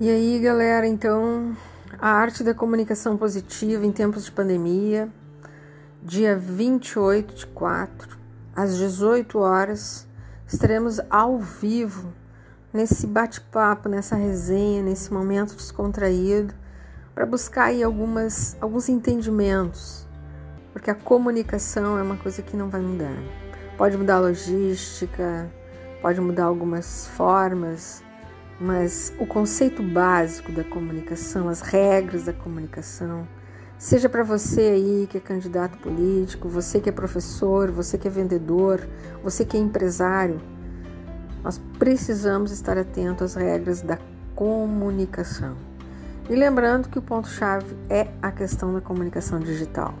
E aí, galera, então, a arte da comunicação positiva em tempos de pandemia, dia 28 de 4, às 18 horas, estaremos ao vivo nesse bate-papo, nessa resenha, nesse momento descontraído, para buscar aí algumas, alguns entendimentos, porque a comunicação é uma coisa que não vai mudar. Pode mudar a logística, pode mudar algumas formas, mas o conceito básico da comunicação, as regras da comunicação, seja para você aí que é candidato político, você que é professor, você que é vendedor, você que é empresário, nós precisamos estar atento às regras da comunicação. E lembrando que o ponto-chave é a questão da comunicação digital.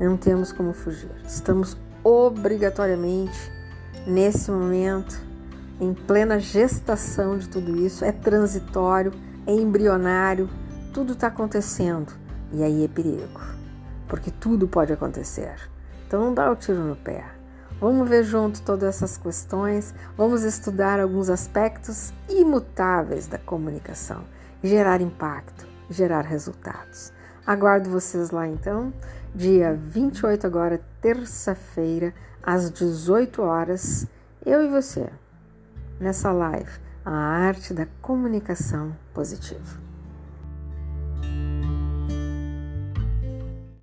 Não temos como fugir. Estamos obrigatoriamente nesse momento em plena gestação de tudo isso, é transitório, é embrionário, tudo está acontecendo. E aí é perigo, porque tudo pode acontecer. Então não dá o tiro no pé. Vamos ver junto todas essas questões, vamos estudar alguns aspectos imutáveis da comunicação, gerar impacto, gerar resultados. Aguardo vocês lá então, dia 28 agora, terça-feira, às 18 horas, eu e você nessa live a arte da comunicação positiva.